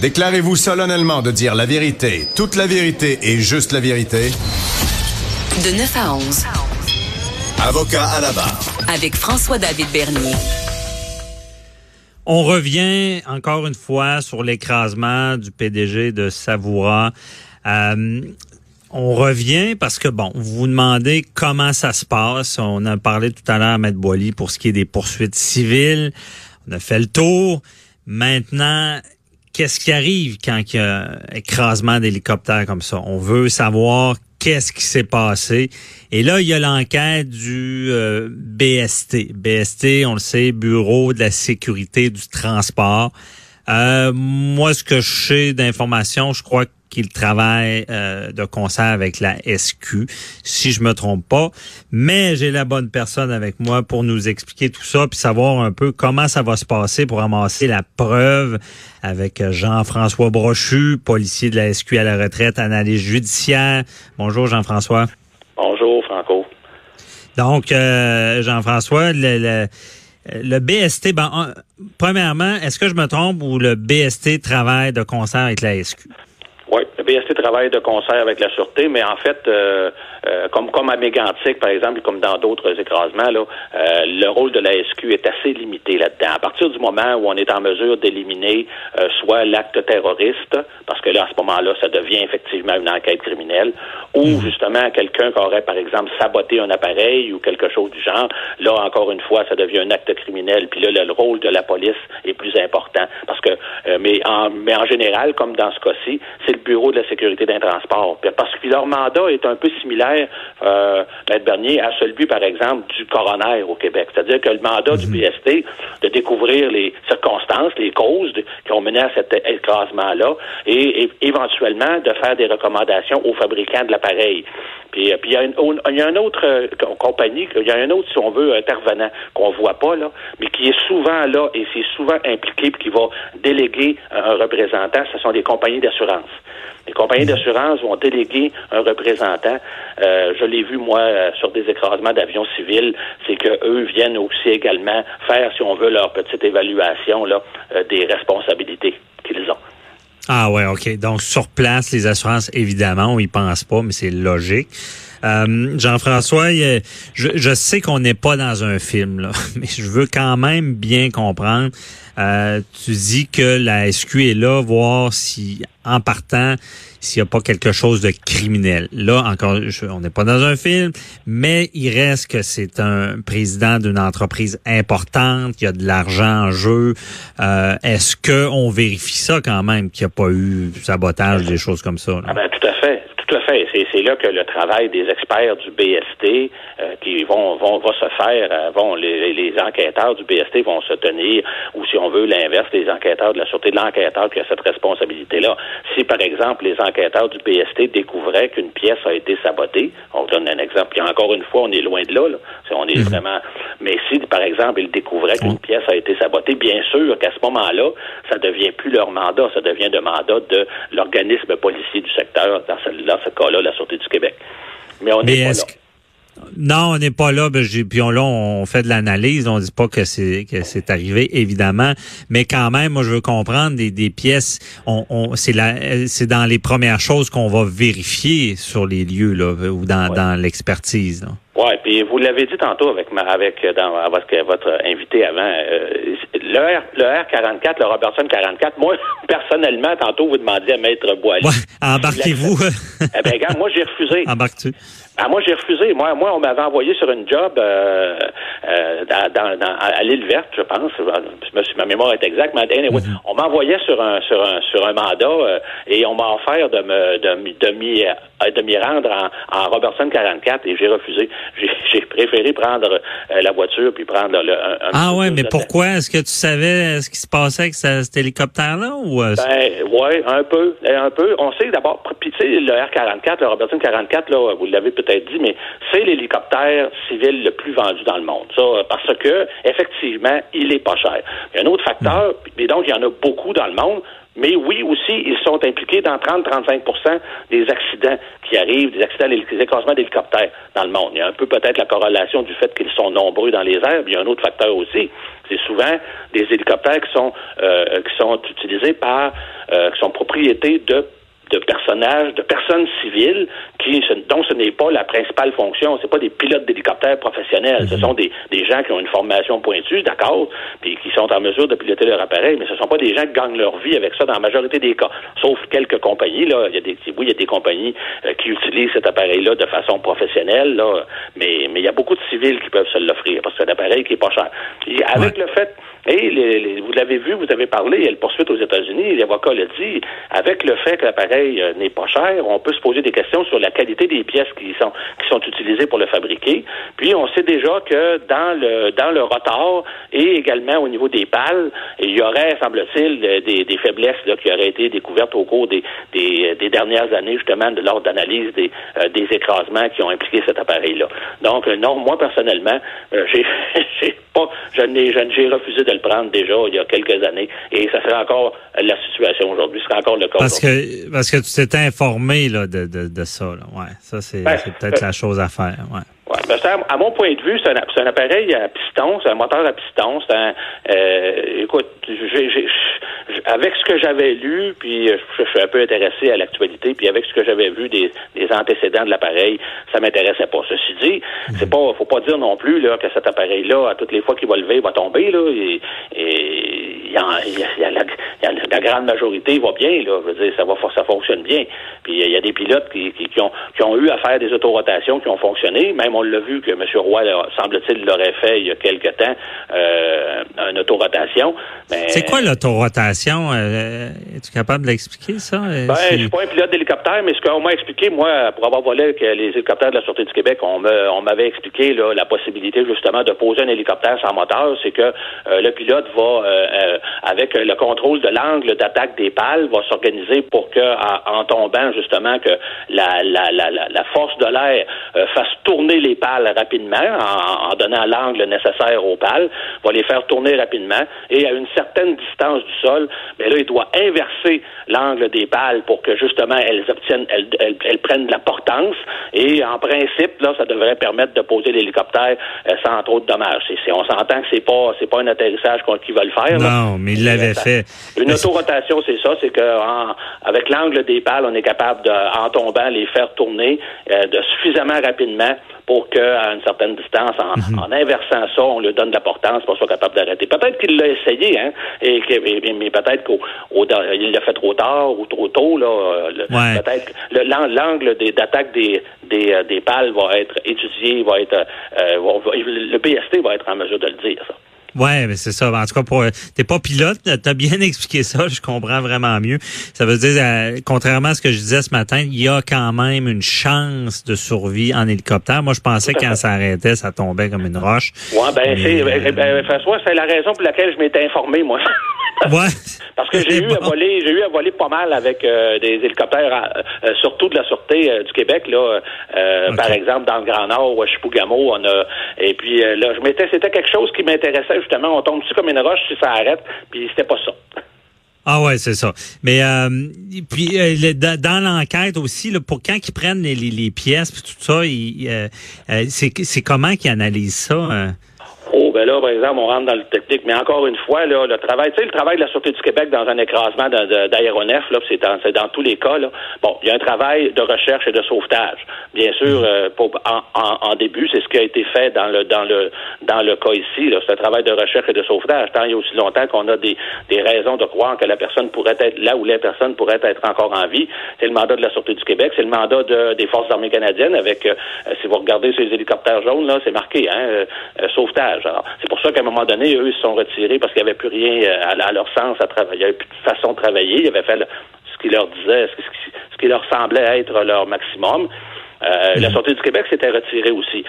Déclarez-vous solennellement de dire la vérité, toute la vérité et juste la vérité. De 9 à 11. Avocat à la barre. Avec François-David Bernier. On revient encore une fois sur l'écrasement du PDG de Savoura. Euh, on revient parce que, bon, vous vous demandez comment ça se passe. On a parlé tout à l'heure à Maître Boily pour ce qui est des poursuites civiles. On a fait le tour. Maintenant, qu'est-ce qui arrive quand il y a écrasement d'hélicoptère comme ça? On veut savoir qu'est-ce qui s'est passé. Et là, il y a l'enquête du euh, BST. BST, on le sait, Bureau de la sécurité du transport. Euh, moi, ce que je sais d'informations, je crois qu'il travaille euh, de concert avec la SQ, si je me trompe pas. Mais j'ai la bonne personne avec moi pour nous expliquer tout ça, puis savoir un peu comment ça va se passer pour amasser la preuve avec Jean-François Brochu, policier de la SQ à la retraite, analyse judiciaire. Bonjour Jean-François. Bonjour Franco. Donc, euh, Jean-François, le, le, BST, ben, premièrement, est-ce que je me trompe ou le BST travaille de concert avec la SQ? BST travaille de concert avec la Sûreté, mais en fait, euh, euh, comme, comme à Mégantic, par exemple, comme dans d'autres écrasements, là, euh, le rôle de la SQ est assez limité là-dedans. À partir du moment où on est en mesure d'éliminer soit l'acte terroriste, parce que là, à ce moment-là, ça devient effectivement une enquête criminelle, ou mhm. justement quelqu'un qui aurait, par exemple, saboté un appareil ou quelque chose du genre, là, encore une fois, ça devient un acte criminel, puis là, le, rôle de la police est plus important. Parce que, mais, en, mais en général, comme dans ce cas-ci, c'est le Bureau de la sécurité d'un transport. Parce que leur mandat est un peu similaire, euh, Maître Bernier, à celui, par exemple, du coroner au Québec. C'est-à-dire que le mandat du BST mhm. de découvrir les circonstances, les causes qui ont mené à cet écrasement-là et, éventuellement de faire des recommandations aux fabricants de l'appareil. Puis, euh, puis il, y a autre euh, compagnie, il y a un autre, si on veut, intervenant qu'on voit pas, là, mais qui est souvent là et c'est souvent impliqué puis qui va déléguer un représentant, ce sont des compagnies d'assurance. Les compagnies d'assurance vont déléguer un représentant. Euh, je l'ai vu, moi, sur des écrasements d'avions civils, c'est qu'eux viennent aussi également faire, si on veut, leur petite évaluation là, des responsabilités. Ah ouais, OK. Donc, sur place, les assurances, évidemment, on y pense pas, mais c'est logique. Euh, Jean-François, je, je, sais qu'on n'est pas dans un film, mais je veux quand même bien comprendre. Euh, tu dis que la SQ est là, voir si, en partant, s'il n'y a pas quelque chose de criminel. Là, encore, on n'est pas dans un film, mais il reste que c'est un président d'une entreprise importante, qu'il y a de l'argent en jeu. Euh, Est-ce qu'on vérifie ça quand même, qu'il n'y a pas eu sabotage, des choses comme ça? Ah ben, tout à fait. Tout à fait. C'est là que le travail des experts du BST euh, qui vont, vont va se faire, euh, vont les, les, enquêteurs du BST vont se tenir, ou si on veut l'inverse, les enquêteurs de la sûreté de l'enquêteur qui a cette responsabilité-là. Si par exemple les enquêteurs du BST découvraient qu'une pièce a été sabotée, on donne un exemple. Et encore une fois, on est loin de là. là. On est mhm. vraiment. Mais si par exemple ils découvraient qu'une pièce a été sabotée, bien sûr qu'à ce moment-là, ça devient plus leur mandat, ça devient le mandat de l'organisme policier du secteur dans ce, dans ce cas-là, la Sûreté du Québec. Mais on n'est pas là. Non, on n'est pas là. Ben, puis on, là, on fait de l'analyse. On dit pas que c'est que c'est arrivé, évidemment. Mais quand même, moi, je veux comprendre des, des pièces. On, on c'est la, c'est dans les premières choses qu'on va vérifier sur les lieux là, ou dans, dans l'expertise. Oui, puis vous l'avez dit tantôt avec ma, avec dans votre, votre invité avant. Euh, le, R, le R44, le Robertson 44, moi, personnellement, tantôt, vous demandiez à Maître Boilly. Ouais, embarquez-vous. eh bien, regarde, moi, j'ai refusé. Embarque-tu? Ah, moi, j'ai refusé. Moi, moi, on m'avait envoyé sur une job euh, euh, dans, dans, à l'île verte, je pense. Ma mémoire est exacte, mais anyway, mm-hmm. on m'envoyait sur un sur un sur un mandat euh, et on m'a offert de me de, de m'y de m'y rendre en, en, Robertson 44 et j'ai refusé. J'ai préféré prendre euh, la voiture puis prendre le, un, Ah ouais, mais pourquoi? Est-ce que tu savais ce qui se passait avec cet hélicoptère-là? ou Ben, ouais, un peu. Un peu. On sait d'abord, puis tu sais, le R-44, le Robertson 44, là, vous l'avez peut-être dit, mais c'est l'hélicoptère civil le plus vendu dans le monde. Ça, parce que, effectivement, il est pas cher. Il y a un autre facteur, mm. et donc il y en a beaucoup dans le monde, mais oui, aussi, ils sont impliqués dans 30-35% des accidents qui arrivent, des accidents, des écrasements d'hélicoptères dans le monde. Il y a un peu peut-être la corrélation du fait qu'ils sont nombreux dans les airs, il y a un autre facteur aussi. C'est souvent des hélicoptères qui sont euh, qui sont utilisés par euh, qui sont propriétés de de personnages, de personnes civiles qui, dont ce n'est pas la principale fonction. C'est pas des pilotes d'hélicoptères professionnels. Ce mhm. sont des, des gens qui ont une formation pointue, d'accord, puis qui sont en mesure de piloter leur appareil, mais ce sont pas des gens qui gagnent leur vie avec ça dans la majorité des cas. Sauf quelques compagnies, là. Il y a des, oui, il y a des compagnies euh, qui utilisent cet appareil-là de façon professionnelle, là, mais, mais il y a beaucoup de civils qui peuvent se l'offrir parce que c'est un appareil qui est pas cher. avec le fait et les, vous l'avez vu, vous avez parlé, il y a le poursuite aux États-Unis, l'avocat l'a dit, avec le fait que l'appareil euh, n'est pas cher, on peut se poser des questions sur la qualité des pièces qui sont qui sont utilisées pour le fabriquer. Puis on sait déjà que dans le dans le rotor et également au niveau des pales, il y aurait, semble-t-il, des, des, faiblesses là, qui auraient été découvertes au cours des, des, des dernières années, justement, de l'ordre d'analyse des, euh, des écrasements qui ont impliqué cet appareil-là. Donc, euh, non, moi personnellement, j'ai pas, je n'ai j'ai refusé de prendre déjà il y a quelques années. Et ça serait encore la situation aujourd'hui. Ce serait encore le cas. Parce que, parce que tu t'étais informé là, de, de, de ça. Là. Ouais, ça, c'est ben, peut-être la chose à faire. Ouais. Ouais, ben à mon point de vue, c'est un, un, appareil à piston, c'est un moteur à piston. C'est un, euh, écoute, j'ai, avec ce que j'avais lu, puis je, je, suis un peu intéressé à l'actualité, puis avec ce que j'avais vu des, des, antécédents de l'appareil, ça m'intéressait pas. Ceci dit, c'est pas, faut pas dire non plus là que cet appareil-là, à toutes les fois qu'il va lever, il va tomber là. Et, et il y, a, y a la, y a la grande majorité va bien là. Je veux dire, ça va, ça fonctionne bien. Puis il y a des pilotes qui, qui, qui, ont, qui ont eu à faire des autorotations qui ont fonctionné. Même on l'a vu que M. Roy, semble-t-il, l'aurait fait il y a quelque temps, euh, une autorotation. C'est quoi l'autorotation? Euh, Es-tu capable de l'expliquer, ça? Euh, ben, je suis pas un pilote d'hélicoptère, mais ce qu'on m'a expliqué, moi, pour avoir volé avec les hélicoptères de la Sûreté du Québec, on m'avait expliqué là, la possibilité, justement, de poser un hélicoptère sans moteur. C'est que euh, le pilote va, euh, avec le contrôle de l'angle d'attaque des pales, va s'organiser pour que, en, tombant, justement, que la, la, la, la force de l'air fasse tourner les pales rapidement, en, en donnant l'angle nécessaire aux pales, va les faire tourner rapidement, et à une certaine distance du sol, mais là, il doit inverser l'angle des pales pour que justement elles obtiennent, elles, elles, prennent de la portance. Et en principe, là, ça devrait permettre de poser l'hélicoptère euh, sans trop de dommages. C'est, on s'entend que c'est pas, c'est pas un atterrissage qu'ils veulent faire. Non, mais ils l'avaient fait. Une autorotation, c'est ça, c'est que avec l'angle des pales, on est capable de, en tombant, les faire tourner euh, de suffisamment rapidement pour qu'à une certaine distance, mhm. en, inversant ça, on lui donne de la portance pour soit capable d'arrêter. Peut-être qu'il l'a essayé, hein, et, mais peut-être qu'il l'a fait trop tard ou trop tôt. Là, Peut-être l'angle d'attaque des, des, euh, des pales va être étudié, va être euh, le BST va être en mesure de le dire, ça. Ouais, mais c'est ça. En tout cas, pour t'es pas pilote, t'as bien expliqué ça. Je comprends vraiment mieux. Ça veut dire, euh, contrairement à ce que je disais ce matin, il y a quand même une chance de survie en hélicoptère. Moi, je pensais que quand ça arrêtait, ça tombait comme une roche. Ouais, ben c'est, ben, ben, François, c'est la raison pour laquelle je m'étais informé, moi. Ouais. Parce que j'ai eu à voler, j'ai eu à voler pas mal avec euh, des hélicoptères, euh, surtout de la sûreté du Québec là. Par exemple, dans le Grand Nord, à Chipougamau, on a. Et puis là, je m'étais, c'était quelque chose qui m'intéressait justement. On tombe dessus comme une roche si ça arrête. Puis c'était pas ça. Ah ouais, c'est ça. Mais euh, puis euh, dans l'enquête aussi, là, pour quand ils prennent les, les, pièces puis tout ça, euh, euh, c'est c'est comment qu'ils analysent ça? Ben là, par exemple, on rentre dans le technique, mais encore une fois, là, le travail, tu sais, le travail de la Sûreté du Québec dans un écrasement d'aéronef, là, c'est dans, tous les cas, là. Bon, il y a un travail de recherche et de sauvetage. Bien sûr, euh, en, début, c'est ce qui a été fait dans le dans le dans le cas ici. C'est un travail de recherche et de sauvetage. Tant il y a aussi longtemps qu'on a des, des raisons de croire que la personne pourrait être là où la personne pourrait être encore en vie. C'est le mandat de la Sûreté du Québec, c'est le mandat de, des Forces armées canadiennes avec, euh, si vous regardez ces hélicoptères jaunes, là, c'est marqué, hein, euh, sauvetage. C'est pour ça qu'à un moment donné, eux, ils se sont retirés parce qu'il n'y avait plus rien euh, à, leur sens à travailler. Il n'y avait plus de façon de travailler. Ils avaient fait ce qu'ils leur disaient, ce, ce qui leur semblait être leur maximum. Euh, La Sûreté du Québec s'était retirée aussi.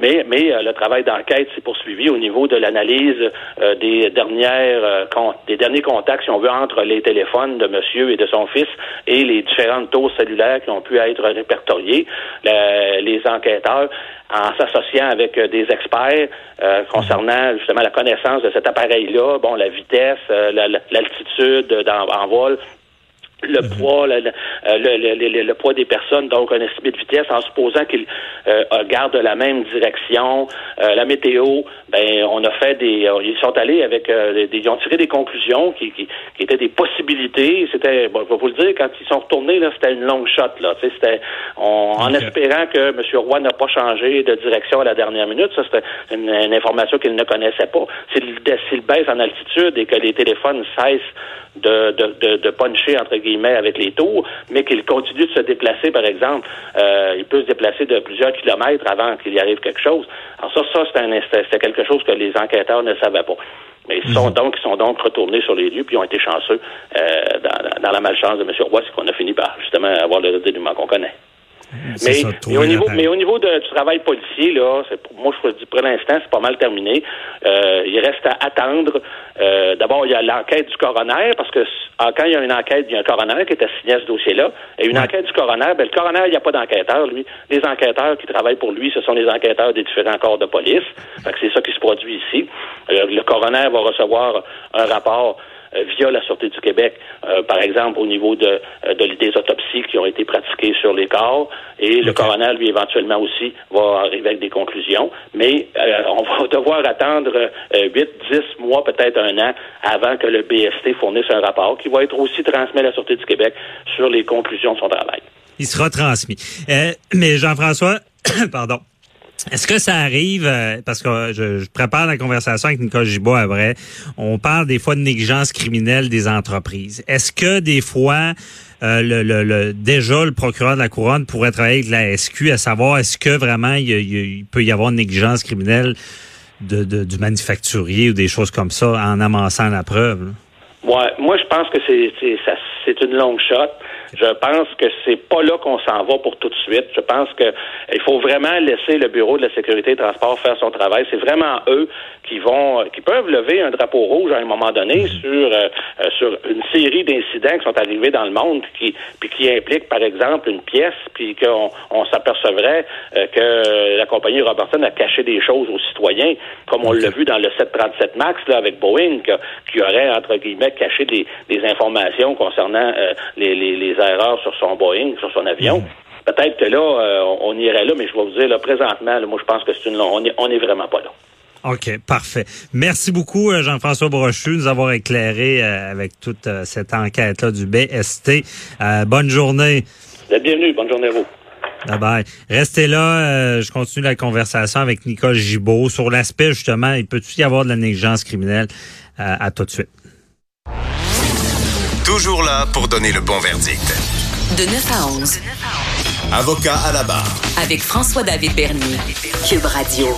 mais mais euh, le travail d'enquête s'est poursuivi au niveau de l'analyse euh, des dernières euh, des derniers contacts, si on veut, entre les téléphones de monsieur et de son fils et les différentes tours cellulaires qui ont pu être répertoriées. les enquêteurs, en s'associant avec des experts concernant justement la connaissance de cet appareil-là, bon, la vitesse, l'altitude en vol, le mhm. poids, le, le, le, poids des personnes, donc un estimé de vitesse, en supposant qu'ils euh, gardent la même direction. Euh, la météo, ben on a fait des, euh, ils sont allés avec, des, ils ont tiré des conclusions qui, qui, qui étaient des possibilités. C'était, bon, je vais vous le dire, quand ils sont retournés là, c'était une longue shot là. C'était, en espérant que M. Roy n'a pas changé de direction à la dernière minute. Ça c'était une, information qu'il ne connaissait pas. S'il baisse en altitude et que les téléphones cessent de, de, de, puncher, entre guillemets, avec les tours, mais qu'il continue de se déplacer, par exemple. Euh, il peut se déplacer de plusieurs kilomètres avant qu'il y arrive quelque chose. Alors ça, ça, c'est quelque chose que les enquêteurs ne savaient pas. Mais ils sont mhm. donc, ils sont donc retournés sur les lieux puis ont été chanceux euh, dans, dans, la malchance de M. Roy, c'est qu'on a fini par justement avoir le dénouement qu'on connaît. Mais, au niveau, mais au niveau de, du travail policier, là, pour, moi, je dis pour l'instant, c'est pas mal terminé. Euh, il reste à attendre. Euh, D'abord, il y a l'enquête du coroner, parce que ah, quand il y a une enquête, il y a un coroner qui est assigné à ce dossier-là. Et une enquête du coroner, ben, le coroner, il n'y a pas d'enquêteur, lui. Les enquêteurs qui travaillent pour lui, ce sont les enquêteurs des différents corps de police. c'est ça qui se produit ici. Euh, le coroner va recevoir un rapport via la Sûreté du Québec, euh, par exemple au niveau de, euh, de, des autopsies qui ont été pratiquées sur les corps. Et le coroner, lui, éventuellement aussi, va arriver avec des conclusions. Mais on va devoir attendre 8, 10 mois, peut-être un an, avant que le BST fournisse un rapport qui va être aussi transmis à la Sûreté du Québec sur les conclusions de son travail. Il sera transmis. mais Jean-François, pardon. Est-ce que ça arrive, euh, parce que je, prépare la conversation avec Nicole Gibault après, on parle des fois de négligence criminelle des entreprises. Est-ce que des fois, euh, le, déjà le procureur de la Couronne pourrait travailler avec la SQ à savoir est-ce que vraiment il, peut y avoir une négligence criminelle de, du manufacturier ou des choses comme ça en amassant la preuve? Ouais, moi je pense que c'est c'est une longue shot. Je pense que c'est pas là qu'on s'en va pour tout de suite. Je pense que il faut vraiment laisser le bureau de la sécurité et transport faire son travail. C'est vraiment eux qui vont, qui peuvent lever un drapeau rouge à un moment donné mhm. sur euh, euh, sur une série d'incidents qui sont arrivés dans le monde, qui puis qui impliquent par exemple une pièce, puis qu'on on, s'apercevrait euh, que la compagnie Robertson a caché des choses aux citoyens, comme on l'a vu dans le 737 Max là avec Boeing, qui, aurait entre guillemets caché des, des informations concernant les, les, les erreurs sur son Boeing, sur son avion. Mhm. Peut-être que là, on, irait là, mais je vais vous dire, là, présentement, moi, je pense que c'est une, on est, on est vraiment pas là. OK, parfait. Merci beaucoup, euh, Jean-François Brochu, de nous avoir éclairé euh, avec toute euh, cette enquête-là du BST. bonne journée. Bienvenue, bonne journée à vous. Bye bye. Restez là, je continue la conversation avec Nicole Gibault sur l'aspect justement, il peut-il y avoir de la négligence criminelle à tout de suite? Toujours là pour donner le bon verdict. De 9 à 11. Avocat à la barre. Avec François-David Bernier. Cube Radio.